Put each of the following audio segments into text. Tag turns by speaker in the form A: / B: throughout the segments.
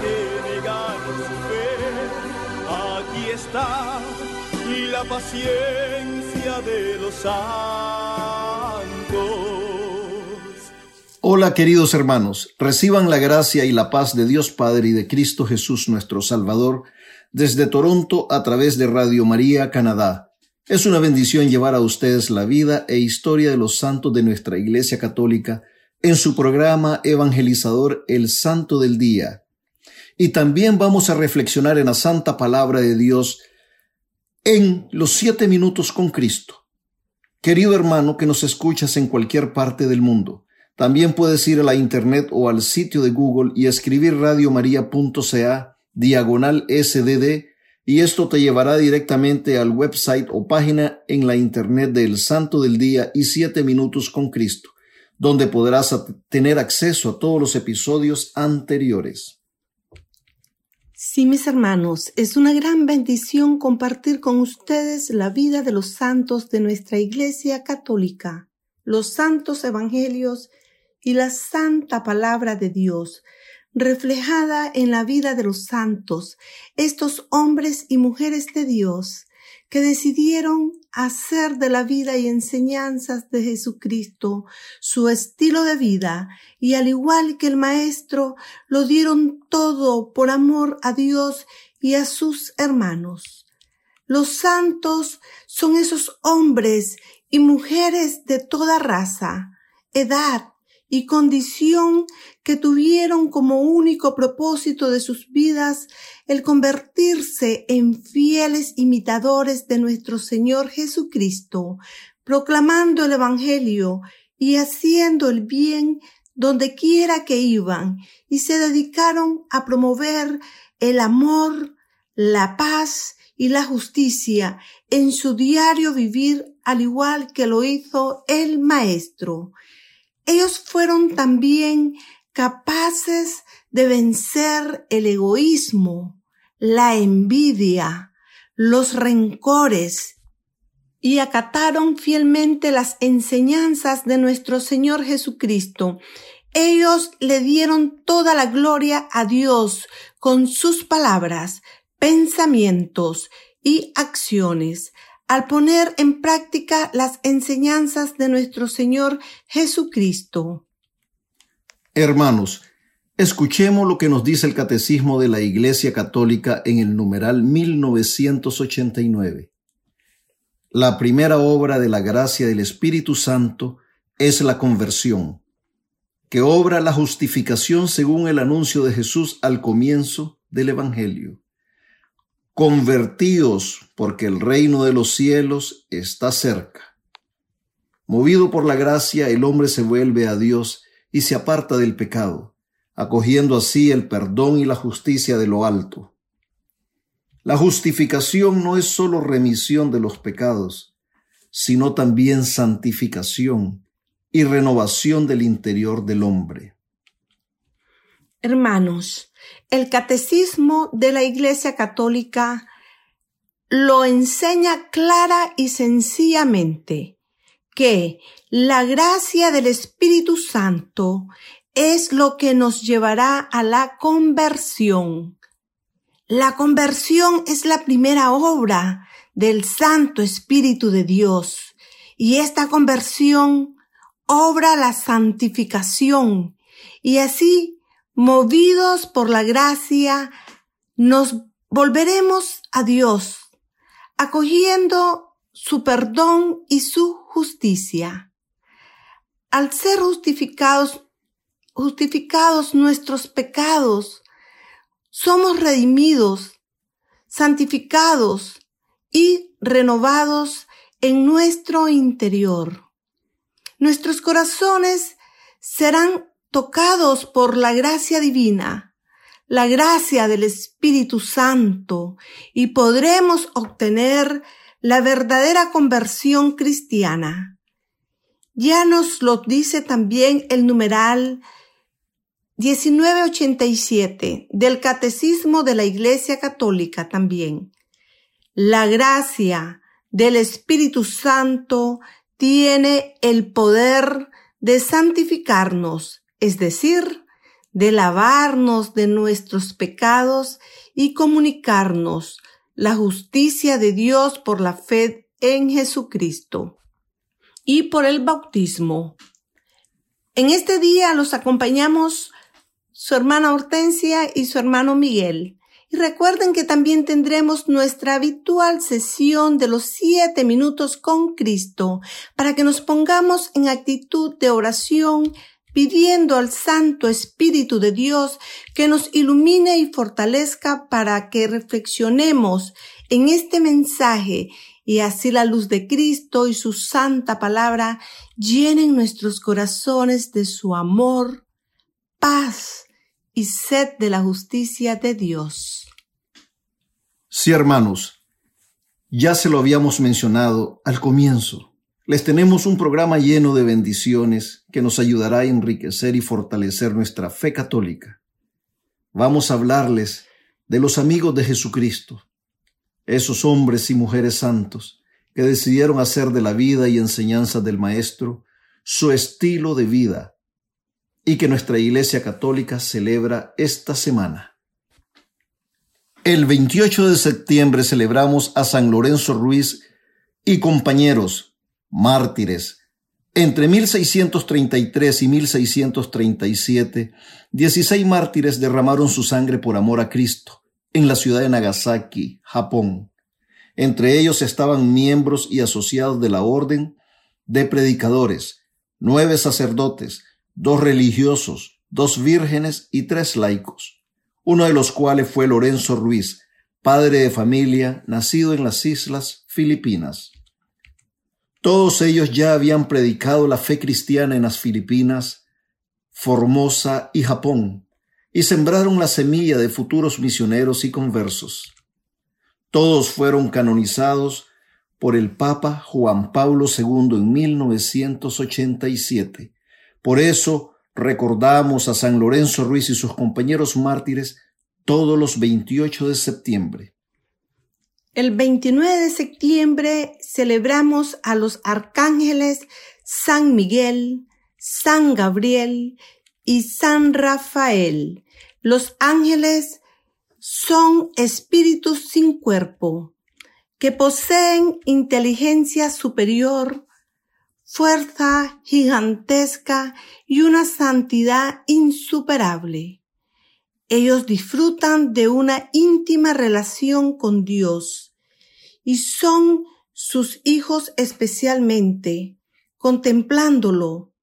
A: que su fe. Aquí está la paciencia de los santos.
B: Hola queridos hermanos, reciban la gracia y la paz de Dios Padre y de Cristo Jesús nuestro Salvador desde Toronto a través de Radio María Canadá. Es una bendición llevar a ustedes la vida e historia de los santos de nuestra Iglesia Católica en su programa evangelizador El Santo del Día. Y también vamos a reflexionar en la Santa Palabra de Dios en los siete minutos con Cristo. Querido hermano que nos escuchas en cualquier parte del mundo, también puedes ir a la internet o al sitio de Google y escribir radiomaria.ca diagonal sdd y esto te llevará directamente al website o página en la internet del Santo del Día y siete minutos con Cristo, donde podrás tener acceso a todos los episodios anteriores.
C: Sí, mis hermanos, es una gran bendición compartir con ustedes la vida de los santos de nuestra Iglesia Católica, los santos evangelios y la santa palabra de Dios, reflejada en la vida de los santos, estos hombres y mujeres de Dios, que decidieron hacer de la vida y enseñanzas de Jesucristo su estilo de vida y al igual que el Maestro lo dieron todo por amor a Dios y a sus hermanos. Los santos son esos hombres y mujeres de toda raza, edad, y condición que tuvieron como único propósito de sus vidas el convertirse en fieles imitadores de nuestro Señor Jesucristo, proclamando el Evangelio y haciendo el bien donde quiera que iban, y se dedicaron a promover el amor, la paz y la justicia en su diario vivir, al igual que lo hizo el Maestro. Ellos fueron también capaces de vencer el egoísmo, la envidia, los rencores y acataron fielmente las enseñanzas de nuestro Señor Jesucristo. Ellos le dieron toda la gloria a Dios con sus palabras, pensamientos y acciones al poner en práctica las enseñanzas de nuestro Señor Jesucristo.
B: Hermanos, escuchemos lo que nos dice el Catecismo de la Iglesia Católica en el numeral 1989. La primera obra de la gracia del Espíritu Santo es la conversión, que obra la justificación según el anuncio de Jesús al comienzo del Evangelio. Convertíos, porque el reino de los cielos está cerca. Movido por la gracia, el hombre se vuelve a Dios y se aparta del pecado, acogiendo así el perdón y la justicia de lo alto. La justificación no es sólo remisión de los pecados, sino también santificación y renovación del interior del hombre.
C: Hermanos, el catecismo de la Iglesia Católica lo enseña clara y sencillamente que la gracia del Espíritu Santo es lo que nos llevará a la conversión. La conversión es la primera obra del Santo Espíritu de Dios y esta conversión obra la santificación y así movidos por la gracia, nos volveremos a Dios, acogiendo su perdón y su justicia. Al ser justificados, justificados nuestros pecados, somos redimidos, santificados y renovados en nuestro interior. Nuestros corazones serán tocados por la gracia divina, la gracia del Espíritu Santo, y podremos obtener la verdadera conversión cristiana. Ya nos lo dice también el numeral 1987 del Catecismo de la Iglesia Católica también. La gracia del Espíritu Santo tiene el poder de santificarnos es decir, de lavarnos de nuestros pecados y comunicarnos la justicia de Dios por la fe en Jesucristo y por el bautismo. En este día los acompañamos su hermana Hortensia y su hermano Miguel. Y recuerden que también tendremos nuestra habitual sesión de los siete minutos con Cristo para que nos pongamos en actitud de oración pidiendo al Santo Espíritu de Dios que nos ilumine y fortalezca para que reflexionemos en este mensaje y así la luz de Cristo y su santa palabra llenen nuestros corazones de su amor, paz y sed de la justicia de Dios.
B: Sí, hermanos, ya se lo habíamos mencionado al comienzo. Les tenemos un programa lleno de bendiciones que nos ayudará a enriquecer y fortalecer nuestra fe católica. Vamos a hablarles de los amigos de Jesucristo, esos hombres y mujeres santos que decidieron hacer de la vida y enseñanza del Maestro su estilo de vida y que nuestra Iglesia Católica celebra esta semana. El 28 de septiembre celebramos a San Lorenzo Ruiz y compañeros mártires. Entre 1633 y 1637, 16 mártires derramaron su sangre por amor a Cristo en la ciudad de Nagasaki, Japón. Entre ellos estaban miembros y asociados de la orden de predicadores, nueve sacerdotes, dos religiosos, dos vírgenes y tres laicos, uno de los cuales fue Lorenzo Ruiz, padre de familia, nacido en las islas Filipinas. Todos ellos ya habían predicado la fe cristiana en las Filipinas, Formosa y Japón, y sembraron la semilla de futuros misioneros y conversos. Todos fueron canonizados por el Papa Juan Pablo II en 1987. Por eso recordamos a San Lorenzo Ruiz y sus compañeros mártires todos los 28 de septiembre.
C: El 29 de septiembre celebramos a los arcángeles San Miguel, San Gabriel y San Rafael. Los ángeles son espíritus sin cuerpo que poseen inteligencia superior, fuerza gigantesca y una santidad insuperable. Ellos disfrutan de una íntima relación con Dios y son sus hijos especialmente, contemplándolo,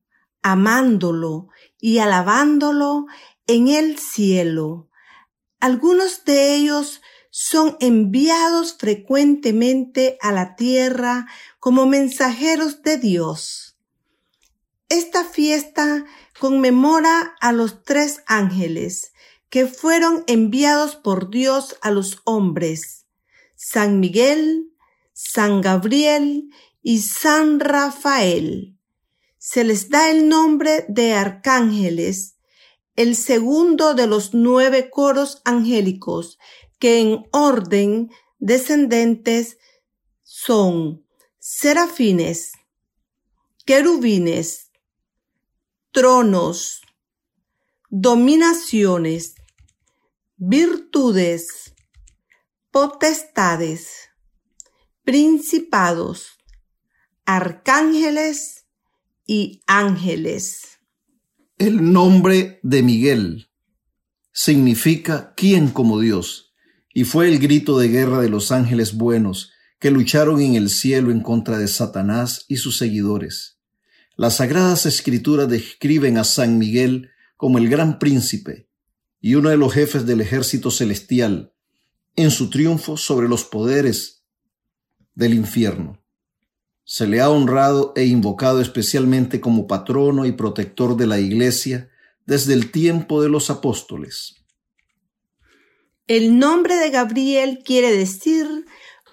C: amándolo y alabándolo en el cielo. Algunos de ellos son enviados frecuentemente a la tierra como mensajeros de Dios. Esta fiesta conmemora a los tres ángeles que fueron enviados por Dios a los hombres, San Miguel, San Gabriel y San Rafael. Se les da el nombre de arcángeles, el segundo de los nueve coros angélicos, que en orden descendentes son serafines, querubines, tronos, dominaciones, virtudes, potestades, principados, arcángeles y ángeles.
B: El nombre de Miguel significa ¿quién como Dios? Y fue el grito de guerra de los ángeles buenos que lucharon en el cielo en contra de Satanás y sus seguidores. Las sagradas escrituras describen a San Miguel como el gran príncipe y uno de los jefes del ejército celestial en su triunfo sobre los poderes del infierno. Se le ha honrado e invocado especialmente como patrono y protector de la Iglesia desde el tiempo de los apóstoles.
C: El nombre de Gabriel quiere decir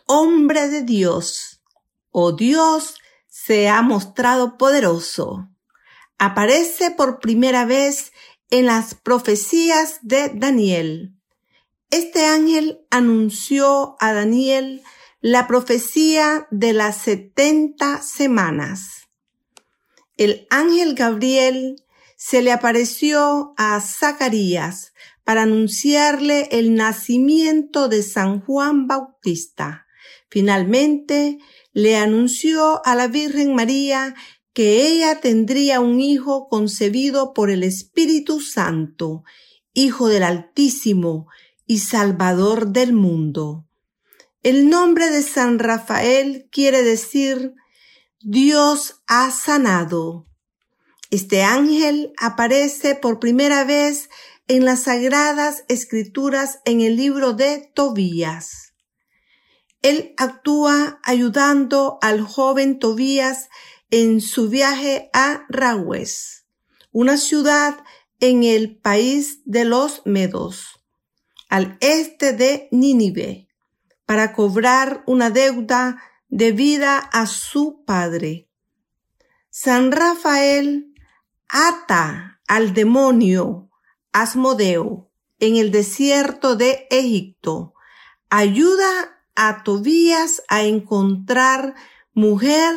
C: hombre de Dios o Dios se ha mostrado poderoso. Aparece por primera vez en las profecías de Daniel. Este ángel anunció a Daniel la profecía de las setenta semanas. El ángel Gabriel se le apareció a Zacarías para anunciarle el nacimiento de San Juan Bautista. Finalmente, le anunció a la Virgen María que ella tendría un hijo concebido por el Espíritu Santo, Hijo del Altísimo y Salvador del mundo. El nombre de San Rafael quiere decir Dios ha sanado. Este ángel aparece por primera vez en las sagradas escrituras en el libro de Tobías. Él actúa ayudando al joven Tobías en su viaje a Rawes, una ciudad en el país de los Medos, al este de Nínive para cobrar una deuda debida a su padre. San Rafael ata al demonio Asmodeo en el desierto de Egipto. Ayuda a Tobías a encontrar mujer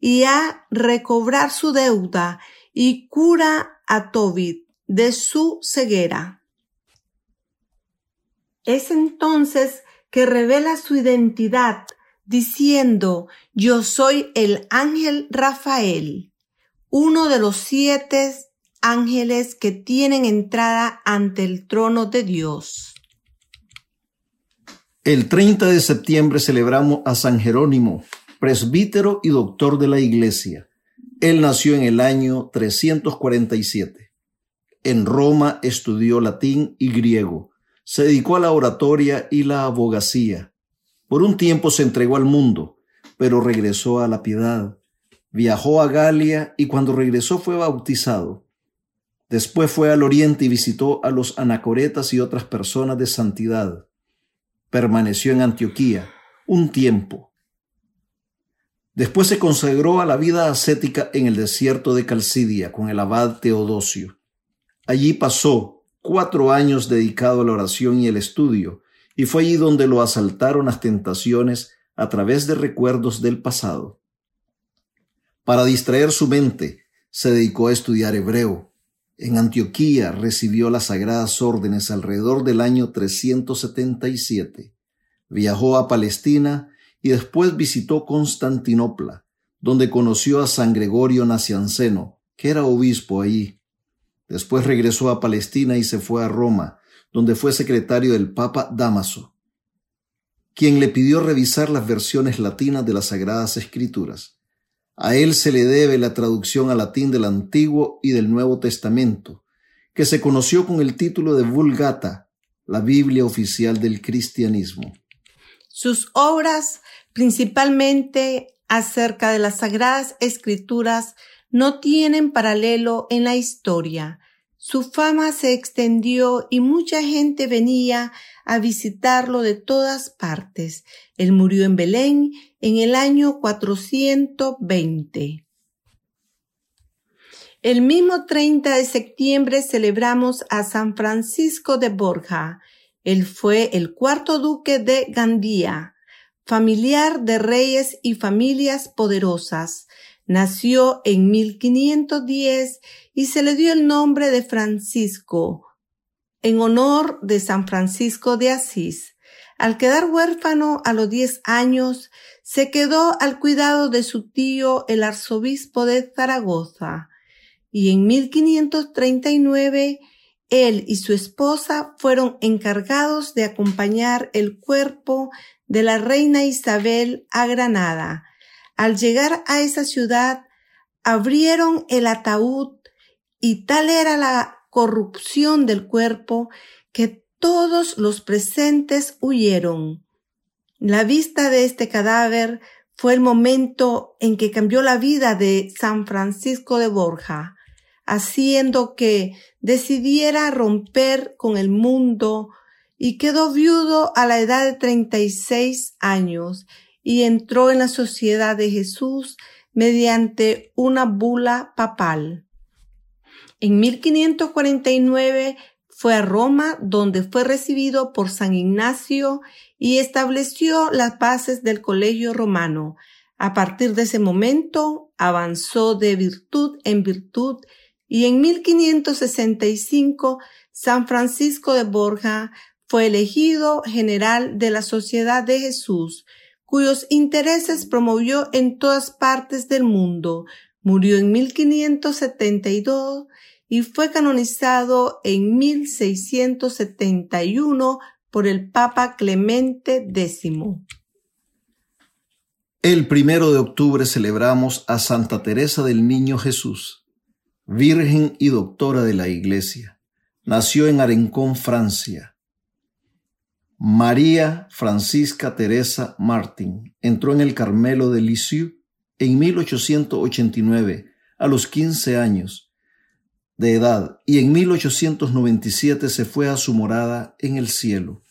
C: y a recobrar su deuda y cura a Tobit de su ceguera. Es entonces que revela su identidad diciendo, yo soy el ángel Rafael, uno de los siete ángeles que tienen entrada ante el trono de Dios.
B: El 30 de septiembre celebramos a San Jerónimo, presbítero y doctor de la Iglesia. Él nació en el año 347. En Roma estudió latín y griego se dedicó a la oratoria y la abogacía. Por un tiempo se entregó al mundo, pero regresó a la piedad. Viajó a Galia y cuando regresó fue bautizado. Después fue al oriente y visitó a los anacoretas y otras personas de santidad. Permaneció en Antioquía un tiempo. Después se consagró a la vida ascética en el desierto de Calcidia con el abad Teodosio. Allí pasó cuatro años dedicado a la oración y el estudio, y fue allí donde lo asaltaron las tentaciones a través de recuerdos del pasado. Para distraer su mente, se dedicó a estudiar hebreo. En Antioquía recibió las sagradas órdenes alrededor del año 377. Viajó a Palestina y después visitó Constantinopla, donde conoció a San Gregorio Nacianceno, que era obispo allí. Después regresó a Palestina y se fue a Roma, donde fue secretario del Papa Damaso, quien le pidió revisar las versiones latinas de las Sagradas Escrituras. A él se le debe la traducción al latín del Antiguo y del Nuevo Testamento, que se conoció con el título de Vulgata, la Biblia oficial del cristianismo.
C: Sus obras, principalmente acerca de las Sagradas Escrituras, no tienen paralelo en la historia. Su fama se extendió y mucha gente venía a visitarlo de todas partes. Él murió en Belén en el año 420. El mismo 30 de septiembre celebramos a San Francisco de Borja. Él fue el cuarto duque de Gandía, familiar de reyes y familias poderosas. Nació en 1510 y se le dio el nombre de Francisco en honor de San Francisco de Asís. Al quedar huérfano a los 10 años, se quedó al cuidado de su tío el arzobispo de Zaragoza y en 1539 él y su esposa fueron encargados de acompañar el cuerpo de la reina Isabel a Granada. Al llegar a esa ciudad, abrieron el ataúd y tal era la corrupción del cuerpo que todos los presentes huyeron. La vista de este cadáver fue el momento en que cambió la vida de San Francisco de Borja, haciendo que decidiera romper con el mundo y quedó viudo a la edad de 36 años y entró en la sociedad de Jesús mediante una bula papal. En 1549 fue a Roma donde fue recibido por San Ignacio y estableció las bases del colegio romano. A partir de ese momento avanzó de virtud en virtud y en 1565 San Francisco de Borja fue elegido general de la Sociedad de Jesús, cuyos intereses promovió en todas partes del mundo. Murió en 1572 y fue canonizado en 1671 por el Papa Clemente X.
B: El primero de octubre celebramos a Santa Teresa del Niño Jesús, Virgen y Doctora de la Iglesia. Nació en Arencón, Francia. María Francisca Teresa Martín entró en el Carmelo de Lisieux en 1889 a los 15 años de edad y en 1897 se fue a su morada en el cielo.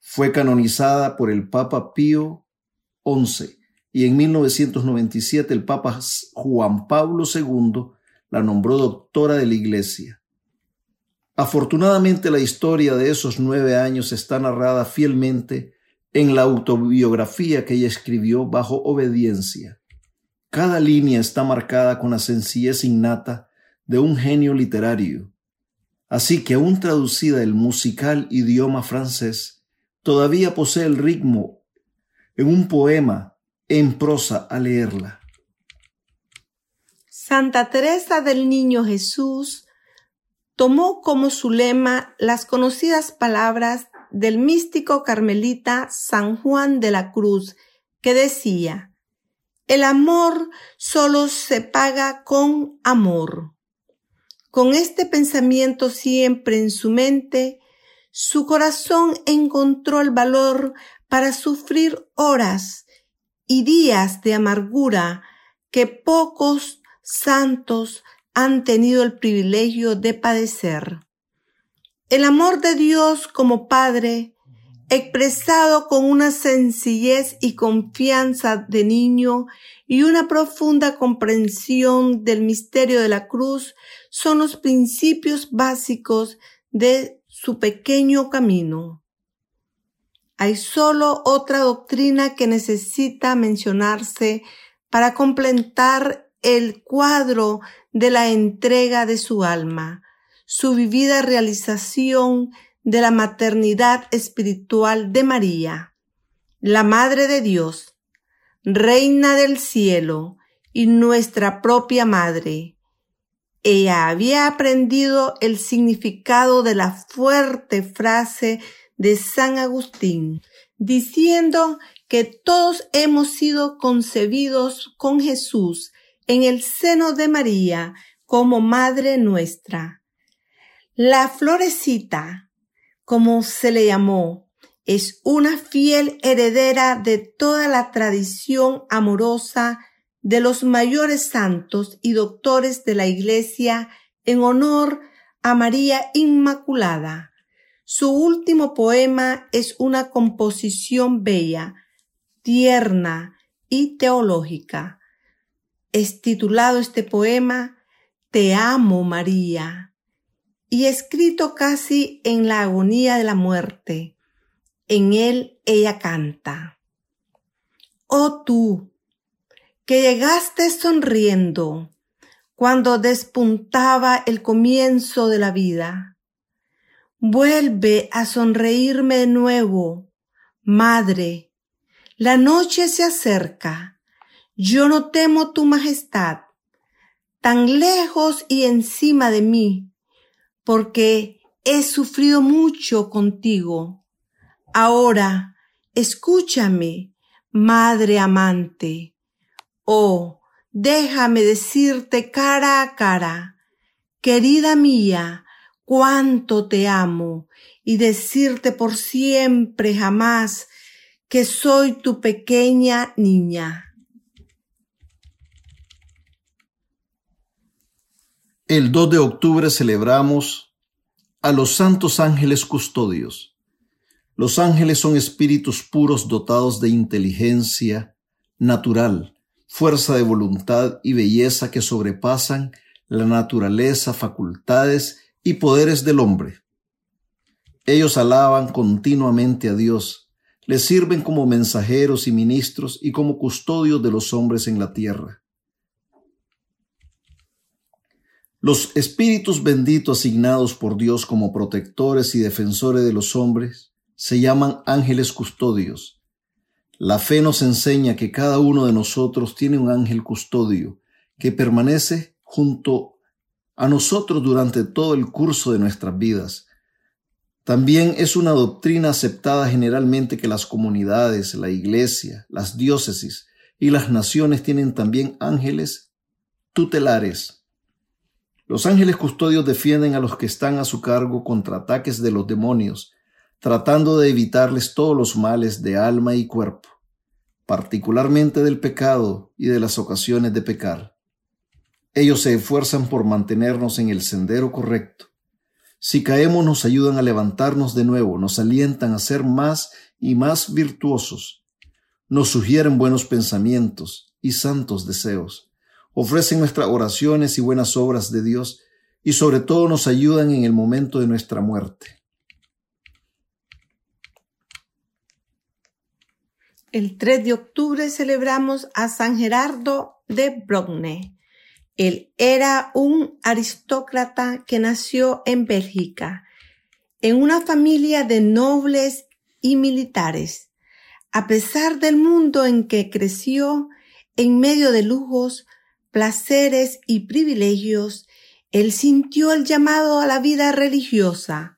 B: Fue canonizada por el Papa Pío XI y en 1997 el Papa Juan Pablo II la nombró doctora de la Iglesia. Afortunadamente la historia de esos nueve años está narrada fielmente en la autobiografía que ella escribió bajo obediencia. Cada línea está marcada con la sencillez innata de un genio literario. Así que aún traducida el musical idioma francés, todavía posee el ritmo en un poema en prosa a leerla.
C: Santa Teresa del Niño Jesús tomó como su lema las conocidas palabras del místico carmelita San Juan de la Cruz, que decía, el amor solo se paga con amor. Con este pensamiento siempre en su mente, su corazón encontró el valor para sufrir horas y días de amargura que pocos santos han tenido el privilegio de padecer. El amor de Dios como Padre, expresado con una sencillez y confianza de niño y una profunda comprensión del misterio de la cruz, son los principios básicos de su pequeño camino. Hay solo otra doctrina que necesita mencionarse para completar el cuadro de la entrega de su alma, su vivida realización de la maternidad espiritual de María, la Madre de Dios, Reina del Cielo y nuestra propia Madre. Ella había aprendido el significado de la fuerte frase de San Agustín, diciendo que todos hemos sido concebidos con Jesús en el seno de María como Madre nuestra. La florecita, como se le llamó, es una fiel heredera de toda la tradición amorosa de los mayores santos y doctores de la Iglesia en honor a María Inmaculada. Su último poema es una composición bella, tierna y teológica. Es titulado este poema Te amo María y escrito casi en la agonía de la muerte. En él ella canta. Oh tú, que llegaste sonriendo cuando despuntaba el comienzo de la vida. Vuelve a sonreírme de nuevo, Madre. La noche se acerca. Yo no temo tu majestad, tan lejos y encima de mí. porque he sufrido mucho contigo. Ahora, escúchame, madre amante. Oh, déjame decirte cara a cara, querida mía, cuánto te amo, y decirte por siempre jamás que soy tu pequeña niña.
B: El 2 de octubre celebramos a los santos ángeles custodios. Los ángeles son espíritus puros dotados de inteligencia natural, fuerza de voluntad y belleza que sobrepasan la naturaleza, facultades y poderes del hombre. Ellos alaban continuamente a Dios, les sirven como mensajeros y ministros y como custodios de los hombres en la tierra. Los espíritus benditos asignados por Dios como protectores y defensores de los hombres se llaman ángeles custodios. La fe nos enseña que cada uno de nosotros tiene un ángel custodio que permanece junto a nosotros durante todo el curso de nuestras vidas. También es una doctrina aceptada generalmente que las comunidades, la iglesia, las diócesis y las naciones tienen también ángeles tutelares los ángeles custodios defienden a los que están a su cargo contra ataques de los demonios, tratando de evitarles todos los males de alma y cuerpo, particularmente del pecado y de las ocasiones de pecar. Ellos se esfuerzan por mantenernos en el sendero correcto. Si caemos nos ayudan a levantarnos de nuevo, nos alientan a ser más y más virtuosos, nos sugieren buenos pensamientos y santos deseos ofrecen nuestras oraciones y buenas obras de Dios y sobre todo nos ayudan en el momento de nuestra muerte.
C: El 3 de octubre celebramos a San Gerardo de Brogne. Él era un aristócrata que nació en Bélgica, en una familia de nobles y militares. A pesar del mundo en que creció, en medio de lujos, placeres y privilegios, él sintió el llamado a la vida religiosa.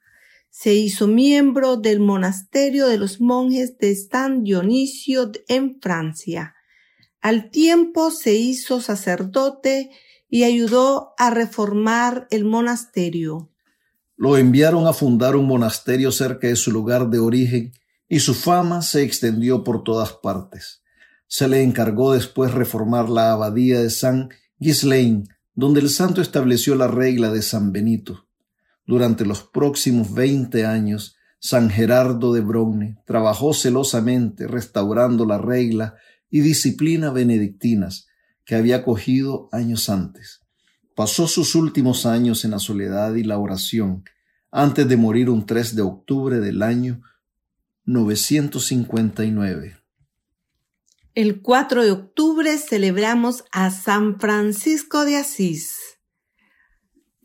C: Se hizo miembro del monasterio de los monjes de San Dionisio en Francia. Al tiempo se hizo sacerdote y ayudó a reformar el monasterio.
B: Lo enviaron a fundar un monasterio cerca de su lugar de origen y su fama se extendió por todas partes. Se le encargó después reformar la abadía de San Ghislain, donde el santo estableció la regla de San Benito. Durante los próximos veinte años, San Gerardo de Brogne trabajó celosamente restaurando la regla y disciplina benedictinas que había cogido años antes. Pasó sus últimos años en la soledad y la oración, antes de morir un 3 de octubre del año 959.
C: El 4 de octubre celebramos a San Francisco de Asís.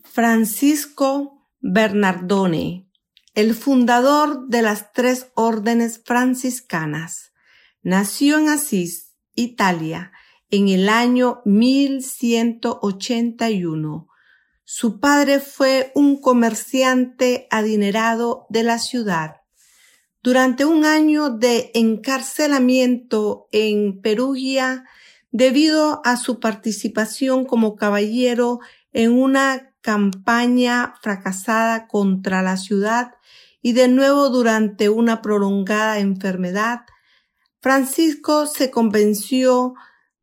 C: Francisco Bernardone, el fundador de las tres órdenes franciscanas, nació en Asís, Italia, en el año 1181. Su padre fue un comerciante adinerado de la ciudad durante un año de encarcelamiento en Perugia debido a su participación como caballero en una campaña fracasada contra la ciudad y de nuevo durante una prolongada enfermedad, Francisco se convenció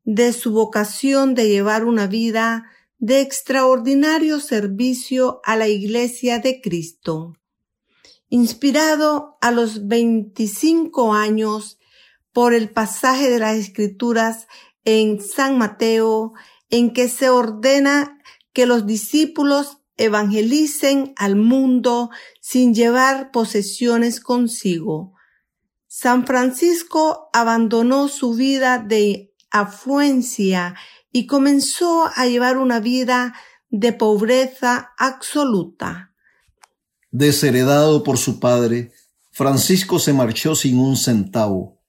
C: de su vocación de llevar una vida de extraordinario servicio a la Iglesia de Cristo. Inspirado a los 25 años por el pasaje de las Escrituras en San Mateo, en que se ordena que los discípulos evangelicen al mundo sin llevar posesiones consigo. San Francisco abandonó su vida de afluencia y comenzó a llevar una vida de pobreza absoluta.
B: Desheredado por su padre, Francisco se marchó sin un centavo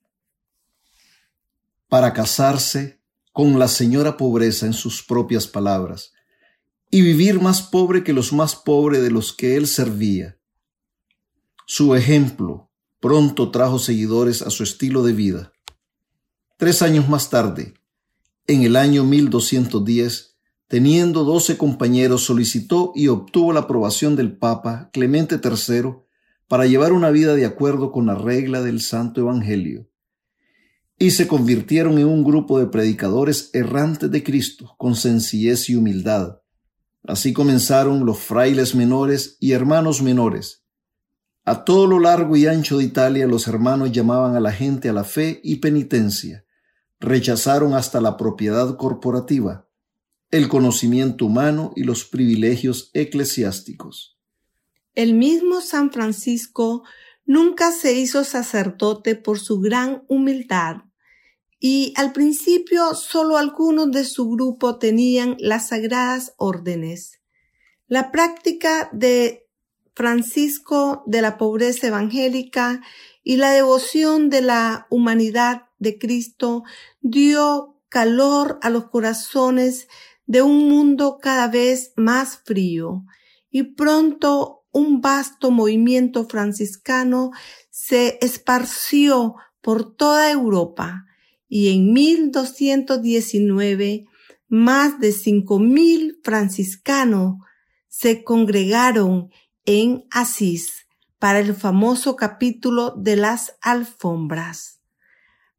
B: para casarse con la señora pobreza en sus propias palabras, y vivir más pobre que los más pobres de los que él servía. Su ejemplo pronto trajo seguidores a su estilo de vida. Tres años más tarde, en el año 1210, teniendo doce compañeros, solicitó y obtuvo la aprobación del Papa Clemente III para llevar una vida de acuerdo con la regla del Santo Evangelio. Y se convirtieron en un grupo de predicadores errantes de Cristo, con sencillez y humildad. Así comenzaron los frailes menores y hermanos menores. A todo lo largo y ancho de Italia los hermanos llamaban a la gente a la fe y penitencia. Rechazaron hasta la propiedad corporativa el conocimiento humano y los privilegios eclesiásticos.
C: El mismo San Francisco nunca se hizo sacerdote por su gran humildad y al principio solo algunos de su grupo tenían las sagradas órdenes. La práctica de Francisco de la pobreza evangélica y la devoción de la humanidad de Cristo dio calor a los corazones de un mundo cada vez más frío y pronto un vasto movimiento franciscano se esparció por toda Europa y en 1219 más de cinco mil franciscanos se congregaron en Asís para el famoso capítulo de las alfombras.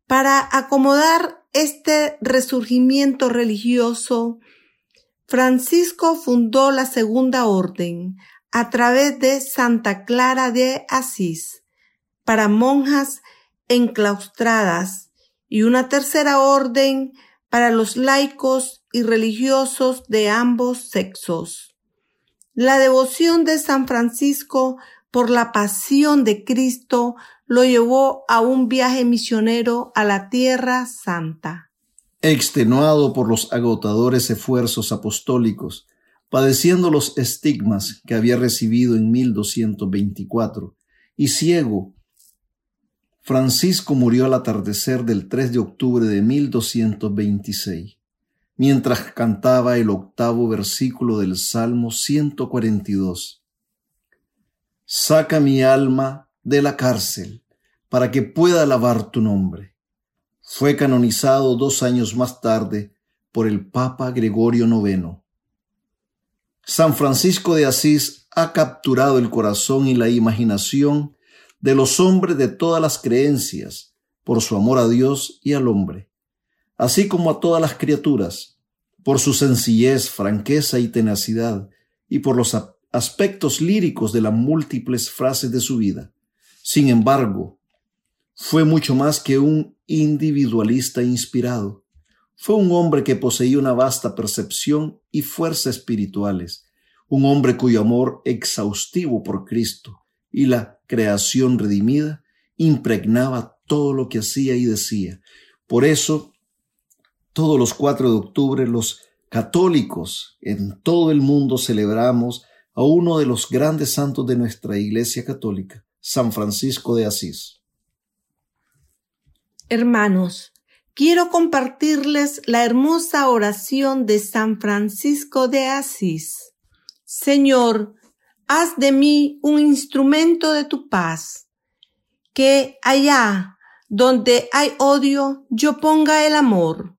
C: Para acomodar este resurgimiento religioso, Francisco fundó la Segunda Orden a través de Santa Clara de Asís para monjas enclaustradas y una tercera orden para los laicos y religiosos de ambos sexos. La devoción de San Francisco por la pasión de Cristo lo llevó a un viaje misionero a la Tierra Santa
B: extenuado por los agotadores esfuerzos apostólicos, padeciendo los estigmas que había recibido en 1224, y ciego, Francisco murió al atardecer del 3 de octubre de 1226, mientras cantaba el octavo versículo del Salmo 142. Saca mi alma de la cárcel para que pueda alabar tu nombre fue canonizado dos años más tarde por el Papa Gregorio IX. San Francisco de Asís ha capturado el corazón y la imaginación de los hombres de todas las creencias por su amor a Dios y al hombre, así como a todas las criaturas, por su sencillez, franqueza y tenacidad, y por los aspectos líricos de las múltiples frases de su vida. Sin embargo, fue mucho más que un individualista inspirado. Fue un hombre que poseía una vasta percepción y fuerza espirituales, un hombre cuyo amor exhaustivo por Cristo y la creación redimida impregnaba todo lo que hacía y decía. Por eso, todos los 4 de octubre los católicos en todo el mundo celebramos a uno de los grandes santos de nuestra Iglesia Católica, San Francisco de Asís.
C: Hermanos, quiero compartirles la hermosa oración de San Francisco de Asís. Señor, haz de mí un instrumento de tu paz, que allá donde hay odio yo ponga el amor,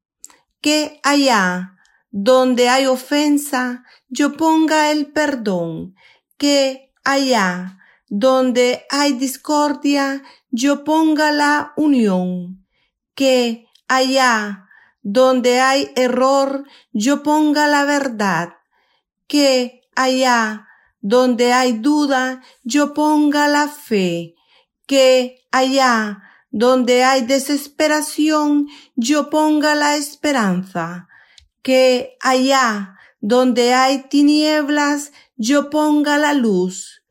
C: que allá donde hay ofensa yo ponga el perdón, que allá donde hay discordia yo ponga la unión que allá donde hay error yo ponga la verdad, que allá donde hay duda yo ponga la fe, que allá donde hay desesperación yo ponga la esperanza, que allá donde hay tinieblas yo ponga la luz,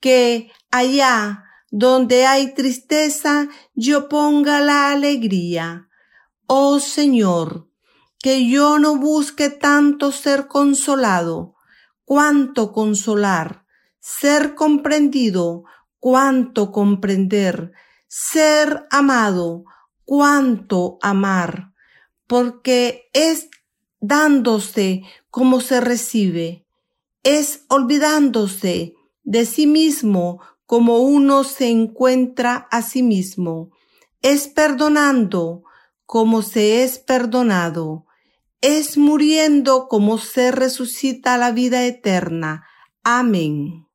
C: que allá donde hay tristeza, yo ponga la alegría. Oh Señor, que yo no busque tanto ser consolado, cuanto consolar, ser comprendido, cuanto comprender, ser amado, cuanto amar, porque es dándose como se recibe. Es olvidándose de sí mismo como uno se encuentra a sí mismo. Es perdonando como se es perdonado. Es muriendo como se resucita la vida eterna. Amén.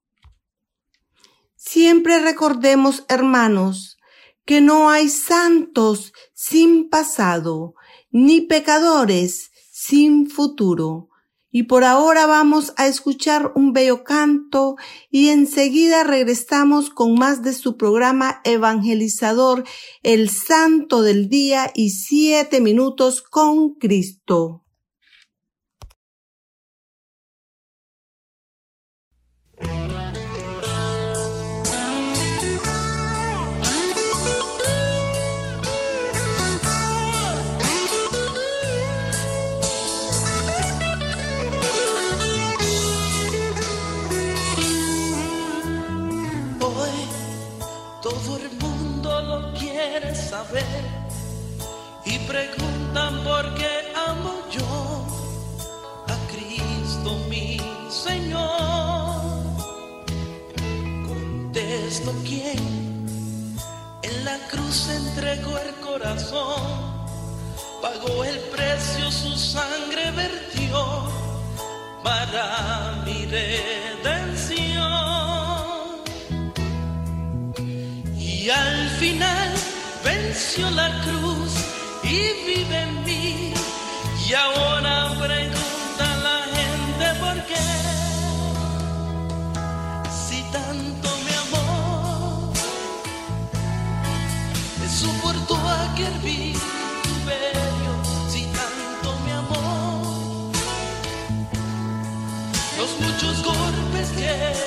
C: Siempre recordemos, hermanos, que no hay santos sin pasado, ni pecadores sin futuro. Y por ahora vamos a escuchar un bello canto y enseguida regresamos con más de su programa evangelizador, El Santo del Día y Siete Minutos con Cristo.
D: Contesto quién en la cruz entregó el corazón, pagó el precio, su sangre vertió para mi redención. Y al final venció la cruz y vive en mí. Y ahora pregunta
E: yeah.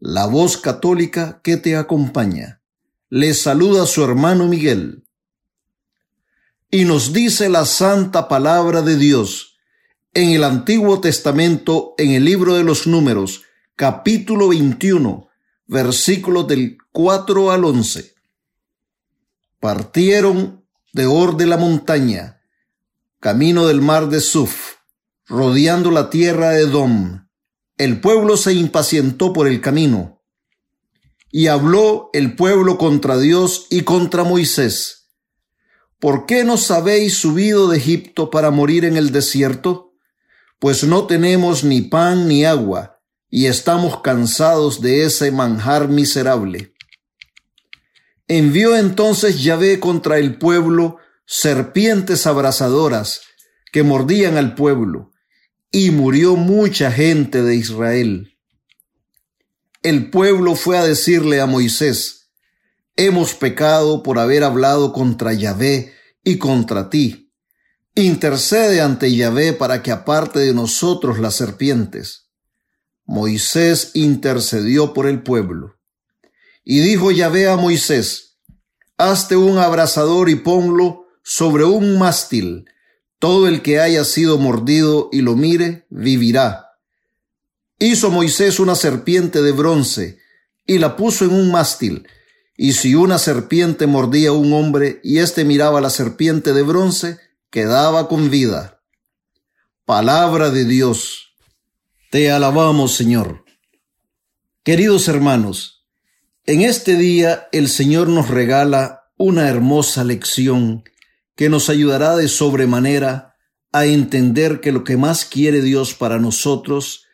B: la voz católica que te acompaña. Le saluda su hermano Miguel. Y nos dice la santa palabra de Dios en el Antiguo Testamento, en el libro de los números, capítulo 21, versículos del 4 al 11. Partieron de Or de la montaña, camino del mar de Suf, rodeando la tierra de Edom el pueblo se impacientó por el camino. Y habló el pueblo contra Dios y contra Moisés. ¿Por qué nos habéis subido de Egipto para morir en el desierto? Pues no tenemos ni pan ni agua, y estamos cansados de ese manjar miserable. Envió entonces Yahvé contra el pueblo serpientes abrasadoras que mordían al pueblo, y murió mucha gente de Israel. El pueblo fue a decirle a Moisés, hemos pecado por haber hablado contra Yahvé y contra ti. Intercede ante Yahvé para que aparte de nosotros las serpientes. Moisés intercedió por el pueblo. Y dijo Yahvé a Moisés, Hazte un abrazador y ponlo sobre un mástil todo el que haya sido mordido y lo mire, vivirá. Hizo Moisés una serpiente de bronce y la puso en un mástil. Y si una serpiente mordía a un hombre y éste miraba la serpiente de bronce, quedaba con vida. Palabra de Dios. Te alabamos, Señor. Queridos hermanos, en este día el Señor nos regala una hermosa lección que nos ayudará de sobremanera a entender que lo que más quiere Dios para nosotros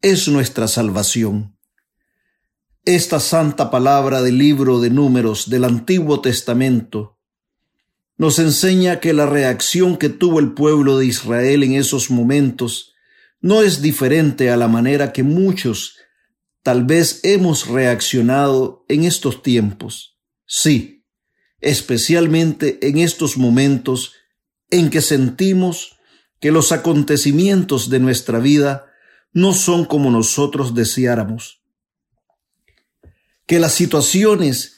B: es nuestra salvación. Esta santa palabra del libro de números del Antiguo Testamento nos enseña que la reacción que tuvo el pueblo de Israel en esos momentos no es diferente a la manera que muchos tal vez hemos reaccionado en estos tiempos. Sí, especialmente en estos momentos en que sentimos que los acontecimientos de nuestra vida no son como nosotros deseáramos. Que las situaciones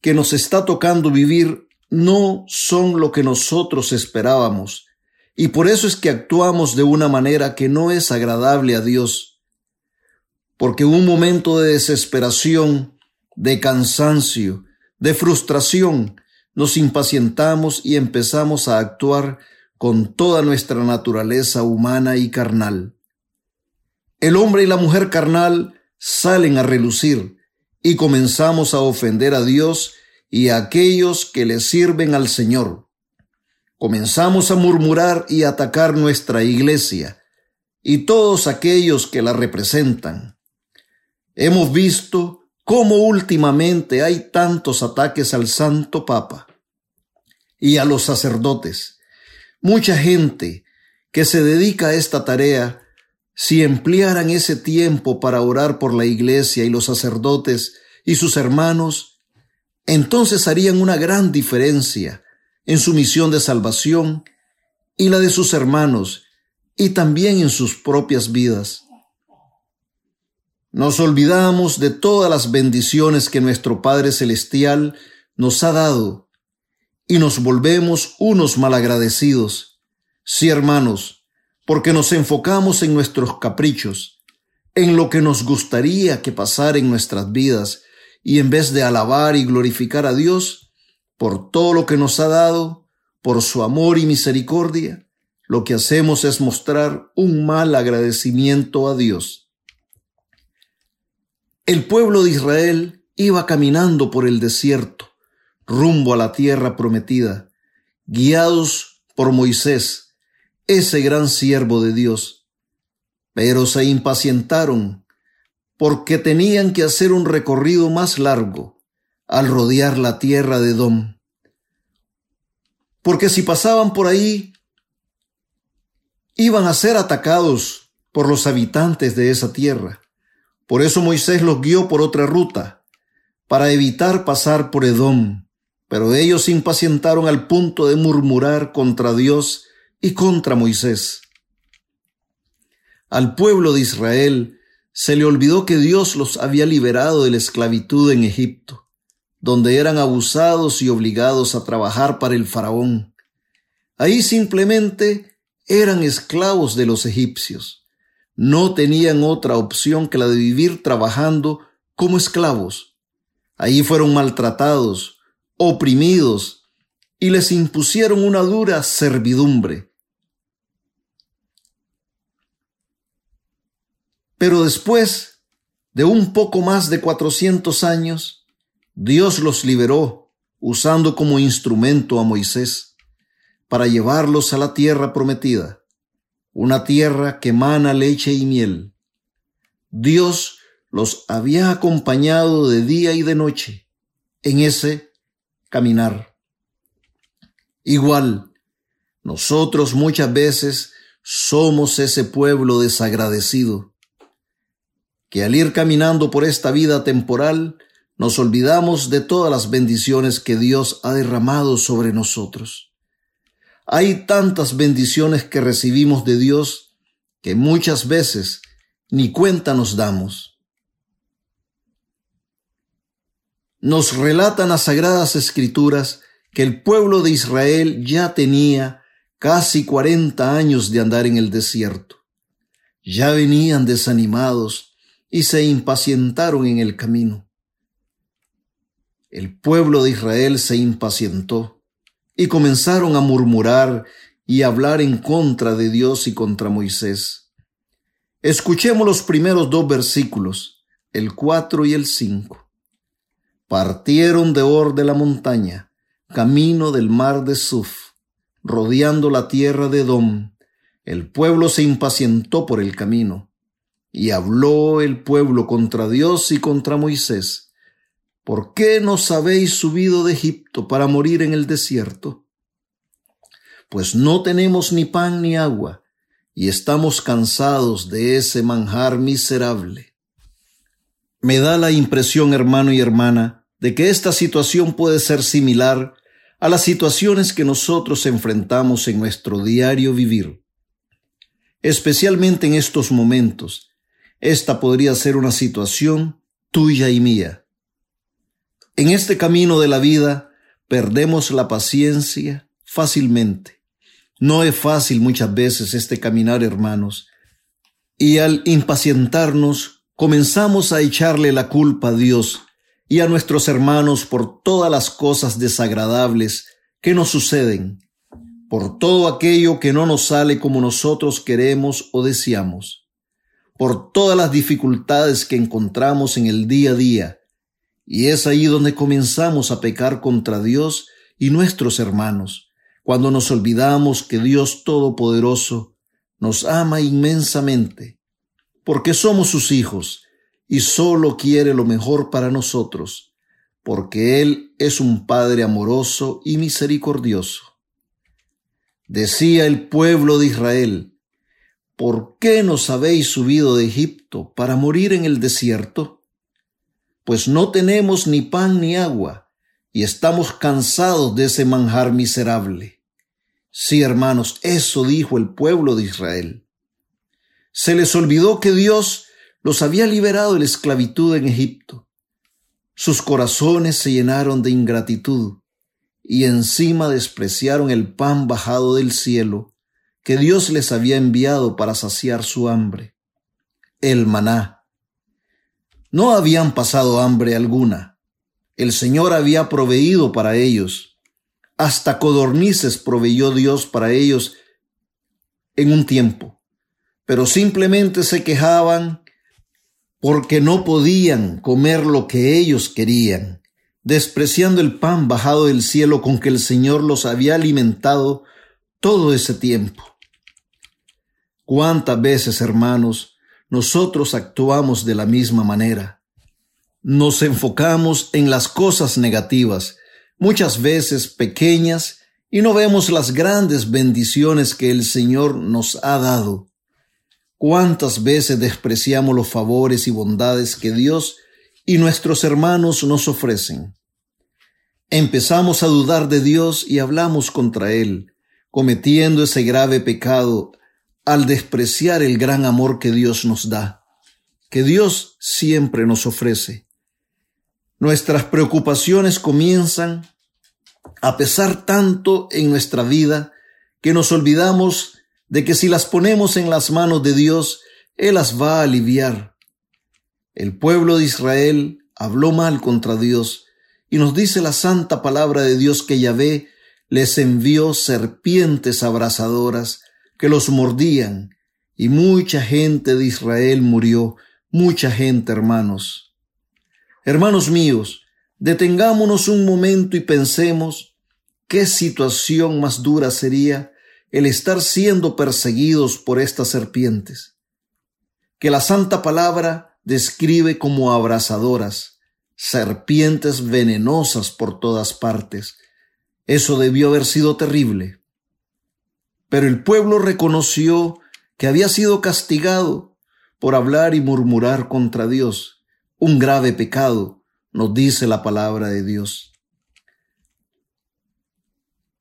B: que nos está tocando vivir no son lo que nosotros esperábamos, y por eso es que actuamos de una manera que no es agradable a Dios. Porque un momento de desesperación, de cansancio, de frustración, nos impacientamos y empezamos a actuar con toda nuestra naturaleza humana y carnal. El hombre y la mujer carnal salen a relucir y comenzamos a ofender a Dios y a aquellos que le sirven al Señor. Comenzamos a murmurar y atacar nuestra iglesia y todos aquellos que la representan. Hemos visto cómo últimamente hay tantos ataques al Santo Papa y a los sacerdotes. Mucha gente que se dedica a esta tarea, si emplearan ese tiempo para orar por la iglesia y los sacerdotes y sus hermanos, entonces harían una gran diferencia en su misión de salvación y la de sus hermanos y también en sus propias vidas. Nos olvidamos de todas las bendiciones que nuestro Padre Celestial nos ha dado y nos volvemos unos malagradecidos. Sí, hermanos, porque nos enfocamos en nuestros caprichos, en lo que nos gustaría que pasara en nuestras vidas, y en vez de alabar y glorificar a Dios, por todo lo que nos ha dado, por su amor y misericordia, lo que hacemos es mostrar un mal agradecimiento a Dios. El pueblo de Israel iba caminando por el desierto, rumbo a la tierra prometida, guiados por Moisés, ese gran siervo de Dios. Pero se impacientaron porque tenían que hacer un recorrido más largo al rodear la tierra de Dom. Porque si pasaban por ahí, iban a ser atacados por los habitantes de esa tierra. Por eso Moisés los guió por otra ruta, para evitar pasar por Edom. Pero ellos se impacientaron al punto de murmurar contra Dios y contra Moisés. Al pueblo de Israel se le olvidó que Dios los había liberado de la esclavitud en Egipto donde eran abusados y obligados a trabajar para el faraón. Ahí simplemente eran esclavos de los egipcios. No tenían otra opción que la de vivir trabajando como esclavos. Ahí fueron maltratados, oprimidos, y les impusieron una dura servidumbre. Pero después de un poco más de cuatrocientos años, Dios los liberó usando como instrumento a Moisés para llevarlos a la tierra prometida, una tierra que emana leche y miel. Dios los había acompañado de día y de noche en ese caminar. Igual, nosotros muchas veces somos ese pueblo desagradecido, que al ir caminando por esta vida temporal, nos olvidamos de todas las bendiciones que Dios ha derramado sobre nosotros. Hay tantas bendiciones que recibimos de Dios que muchas veces ni cuenta nos damos. Nos relatan las sagradas escrituras que el pueblo de Israel ya tenía casi cuarenta años de andar en el desierto. Ya venían desanimados y se impacientaron en el camino el pueblo de Israel se impacientó y comenzaron a murmurar y hablar en contra de Dios y contra Moisés. Escuchemos los primeros dos versículos, el cuatro y el cinco. Partieron de Or de la montaña, camino del mar de Suf, rodeando la tierra de Dom. El pueblo se impacientó por el camino, y habló el pueblo contra Dios y contra Moisés ¿Por qué nos habéis subido de Egipto para morir en el desierto? Pues no tenemos ni pan ni agua, y estamos cansados de ese manjar miserable. Me da la impresión, hermano y hermana, de que esta situación puede ser similar a las situaciones que nosotros enfrentamos en nuestro diario vivir. Especialmente en estos momentos, esta podría ser una situación tuya y mía. En este camino de la vida perdemos la paciencia fácilmente. No es fácil muchas veces este caminar, hermanos, y al impacientarnos comenzamos a echarle la culpa a Dios y a nuestros hermanos por todas las cosas desagradables que nos suceden, por todo aquello que no nos sale como nosotros queremos o deseamos, por todas las dificultades que encontramos en el día a día, y es ahí donde comenzamos a pecar contra Dios y nuestros hermanos, cuando nos olvidamos que Dios Todopoderoso nos ama inmensamente, porque somos sus hijos, y solo quiere lo mejor para nosotros, porque Él es un Padre amoroso y misericordioso. Decía el pueblo de Israel, ¿por qué nos habéis subido de Egipto para morir en el desierto? Pues no tenemos ni pan ni agua, y estamos cansados de ese manjar miserable. Sí, hermanos, eso dijo el pueblo de Israel. Se les olvidó que Dios los había liberado de la esclavitud en Egipto. Sus corazones se llenaron de ingratitud y encima despreciaron el pan bajado del cielo que Dios les había enviado para saciar su hambre, el maná. No habían pasado hambre alguna. El Señor había proveído para ellos. Hasta codornices proveyó Dios para ellos en un tiempo. Pero simplemente se quejaban porque no podían comer lo que ellos querían, despreciando el pan bajado del cielo con que el Señor los había alimentado todo ese tiempo. ¿Cuántas veces, hermanos, nosotros actuamos de la misma manera? Nos enfocamos en las cosas negativas, muchas veces pequeñas, y no vemos las grandes bendiciones que el Señor nos ha dado. ¿Cuántas veces despreciamos los favores y bondades que Dios y nuestros hermanos nos ofrecen? Empezamos a dudar de Dios y hablamos contra Él, cometiendo ese grave pecado al despreciar el gran amor que Dios nos da, que Dios siempre nos ofrece. Nuestras preocupaciones comienzan a pesar tanto en nuestra vida que nos olvidamos de que si las ponemos en las manos de Dios, Él las va a aliviar. El pueblo de Israel habló mal contra Dios y nos dice la santa palabra de Dios que Yahvé les envió serpientes abrasadoras que los mordían y mucha gente de Israel murió, mucha gente, hermanos. Hermanos míos, detengámonos un momento y pensemos qué situación más dura sería el estar siendo perseguidos por estas serpientes, que la santa palabra describe como abrasadoras, serpientes venenosas por todas partes. Eso debió haber sido terrible. Pero el pueblo reconoció que había sido castigado por hablar y murmurar contra Dios, un grave pecado, nos dice la palabra de Dios.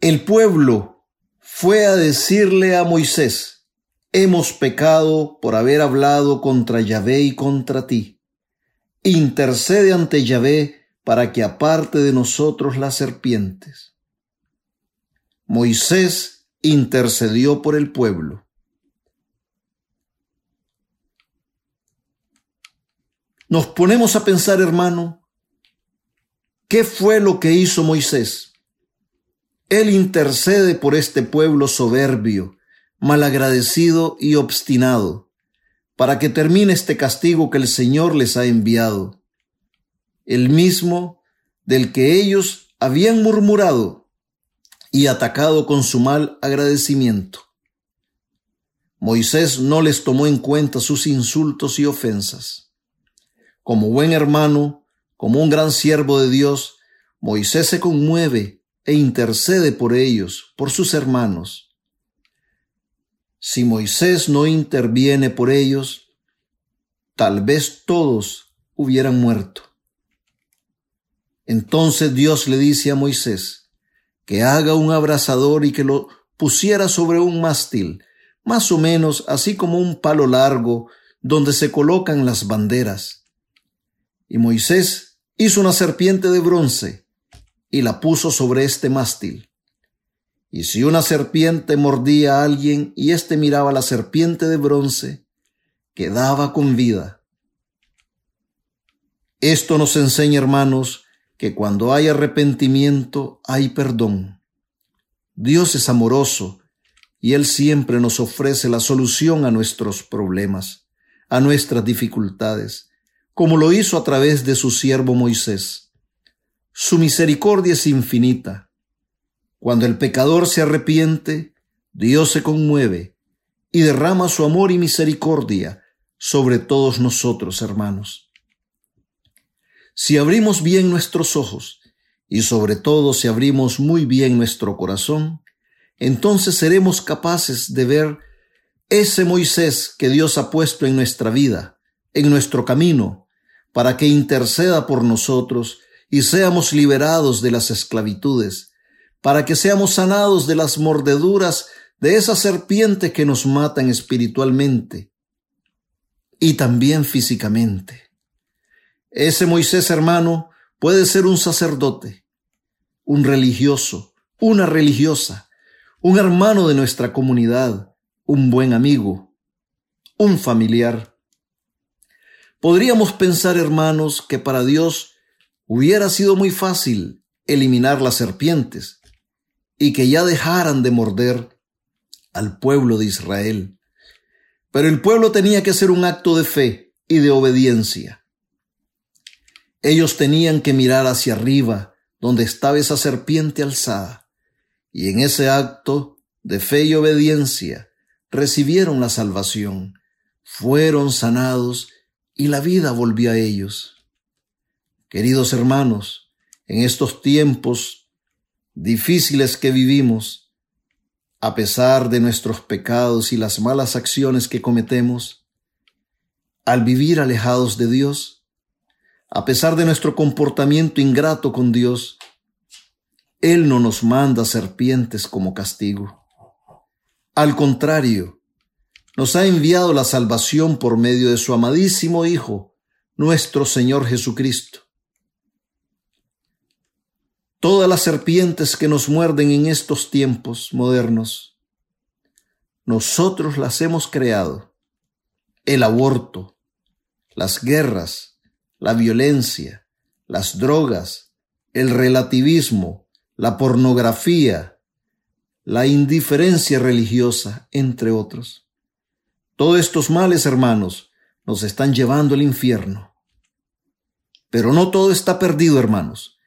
B: El pueblo fue a decirle a Moisés, hemos pecado por haber hablado contra Yahvé y contra ti. Intercede ante Yahvé para que aparte de nosotros las serpientes. Moisés intercedió por el pueblo. Nos ponemos a pensar, hermano, ¿qué fue lo que hizo Moisés? Él intercede por este pueblo soberbio, malagradecido y obstinado, para que termine este castigo que el Señor les ha enviado, el mismo del que ellos habían murmurado y atacado con su mal agradecimiento. Moisés no les tomó en cuenta sus insultos y ofensas. Como buen hermano, como un gran siervo de Dios, Moisés se conmueve e intercede por ellos, por sus hermanos. Si Moisés no interviene por ellos, tal vez todos hubieran muerto. Entonces Dios le dice a Moisés que haga un abrazador y que lo pusiera sobre un mástil, más o menos así como un palo largo donde se colocan las banderas. Y Moisés hizo una serpiente de bronce y la puso sobre este mástil. Y si una serpiente mordía a alguien y éste miraba la serpiente de bronce, quedaba con vida. Esto nos enseña, hermanos, que cuando hay arrepentimiento hay perdón. Dios es amoroso y Él siempre nos ofrece la solución a nuestros problemas, a nuestras dificultades, como lo hizo a través de su siervo Moisés. Su misericordia es infinita. Cuando el pecador se arrepiente, Dios se conmueve y derrama su amor y misericordia sobre todos nosotros, hermanos. Si abrimos bien nuestros ojos y sobre todo si abrimos muy bien nuestro corazón, entonces seremos capaces de ver ese Moisés que Dios ha puesto en nuestra vida, en nuestro camino, para que interceda por nosotros y seamos liberados de las esclavitudes, para que seamos sanados de las mordeduras de esa serpiente que nos matan espiritualmente y también físicamente. Ese Moisés hermano puede ser un sacerdote, un religioso, una religiosa, un hermano de nuestra comunidad, un buen amigo, un familiar. Podríamos pensar, hermanos, que para Dios hubiera sido muy fácil eliminar las serpientes y que ya dejaran de morder al pueblo de Israel. Pero el pueblo tenía que hacer un acto de fe y de obediencia. Ellos tenían que mirar hacia arriba, donde estaba esa serpiente alzada, y en ese acto de fe y obediencia recibieron la salvación, fueron sanados y la vida volvió a ellos. Queridos hermanos, en estos tiempos difíciles que vivimos, a pesar de nuestros pecados y las malas acciones que cometemos, al vivir alejados de Dios, a pesar de nuestro comportamiento ingrato con Dios, Él no nos manda serpientes como castigo. Al contrario, nos ha enviado la salvación por medio de su amadísimo Hijo, nuestro Señor Jesucristo. Todas las serpientes que nos muerden en estos tiempos modernos, nosotros las hemos creado. El aborto, las guerras, la violencia, las drogas, el relativismo, la pornografía, la indiferencia religiosa, entre otros. Todos estos males, hermanos, nos están llevando al infierno. Pero no todo está perdido, hermanos.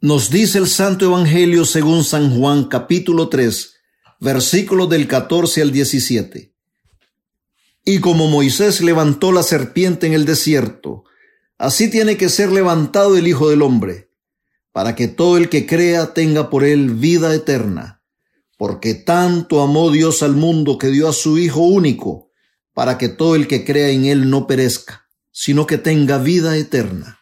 B: Nos dice el Santo Evangelio según San Juan capítulo 3, versículos del 14 al 17. Y como Moisés levantó la serpiente en el desierto, Así tiene que ser levantado el Hijo del Hombre, para que todo el que crea tenga por él vida eterna. Porque tanto amó Dios al mundo que dio a su Hijo único, para que todo el que crea en él no perezca, sino que tenga vida eterna.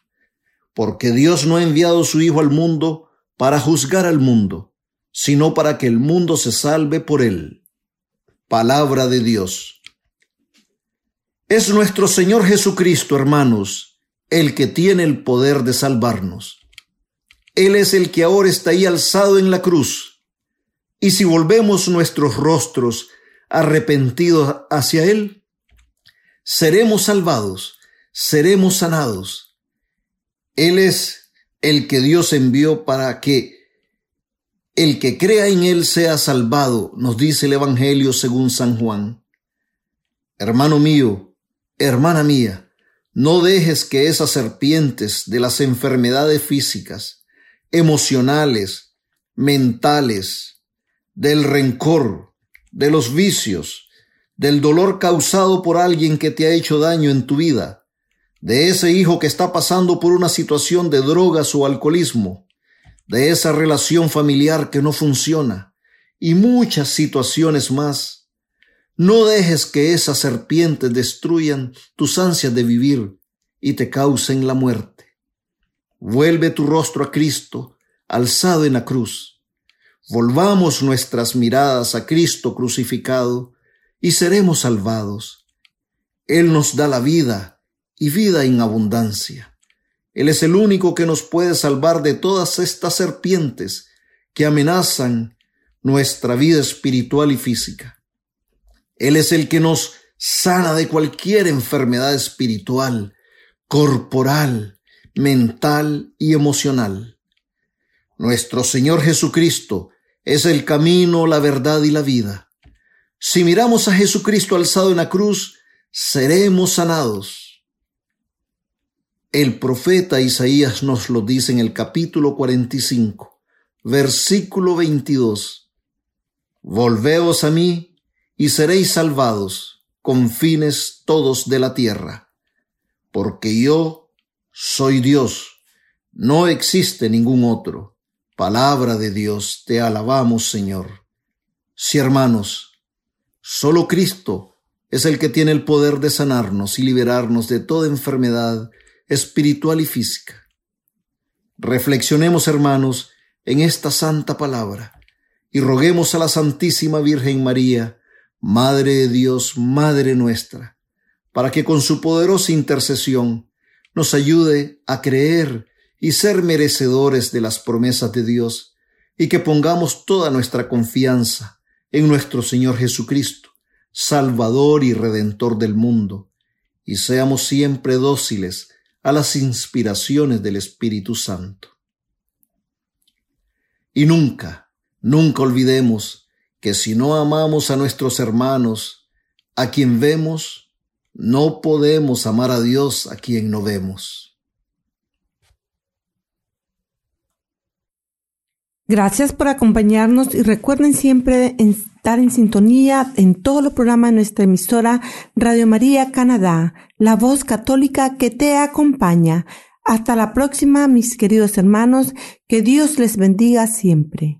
B: Porque Dios no ha enviado su Hijo al mundo para juzgar al mundo, sino para que el mundo se salve por él. Palabra de Dios. Es nuestro Señor Jesucristo, hermanos, el que tiene el poder de salvarnos. Él es el que ahora está ahí alzado en la cruz. Y si volvemos nuestros rostros arrepentidos hacia Él, seremos salvados, seremos sanados. Él es el que Dios envió para que el que crea en Él sea salvado, nos dice el Evangelio según San Juan. Hermano mío, hermana mía, no dejes que esas serpientes de las enfermedades físicas, emocionales, mentales, del rencor, de los vicios, del dolor causado por alguien que te ha hecho daño en tu vida, de ese hijo que está pasando por una situación de drogas o alcoholismo, de esa relación familiar que no funciona y muchas situaciones más. No dejes que esas serpientes destruyan tus ansias de vivir y te causen la muerte. Vuelve tu rostro a Cristo, alzado en la cruz. Volvamos nuestras miradas a Cristo crucificado y seremos salvados. Él nos da la vida y vida en abundancia. Él es el único que nos puede salvar de todas estas serpientes que amenazan nuestra vida espiritual y física. Él es el que nos sana de cualquier enfermedad espiritual, corporal, mental y emocional. Nuestro Señor Jesucristo es el camino, la verdad y la vida. Si miramos a Jesucristo alzado en la cruz, seremos sanados. El profeta Isaías nos lo dice en el capítulo 45, versículo 22. Volveos a mí y seréis salvados, con fines todos de la tierra. Porque yo soy Dios, no existe ningún otro. Palabra de Dios, te alabamos, Señor. Si hermanos, solo Cristo es el que tiene el poder de sanarnos y liberarnos de toda enfermedad espiritual y física. Reflexionemos, hermanos, en esta santa palabra y roguemos a la Santísima Virgen María, Madre de Dios, Madre nuestra, para que con su poderosa intercesión nos ayude a creer y ser merecedores de las promesas de Dios, y que pongamos toda nuestra confianza en nuestro Señor Jesucristo, Salvador y Redentor del mundo, y seamos siempre dóciles a las inspiraciones del Espíritu Santo. Y nunca, nunca olvidemos que si no amamos a nuestros hermanos, a quien vemos, no podemos amar a Dios a quien no vemos.
C: Gracias por acompañarnos y recuerden siempre estar en sintonía en todos los programas de nuestra emisora Radio María Canadá, la voz católica que te acompaña. Hasta la próxima, mis queridos hermanos, que Dios les bendiga siempre.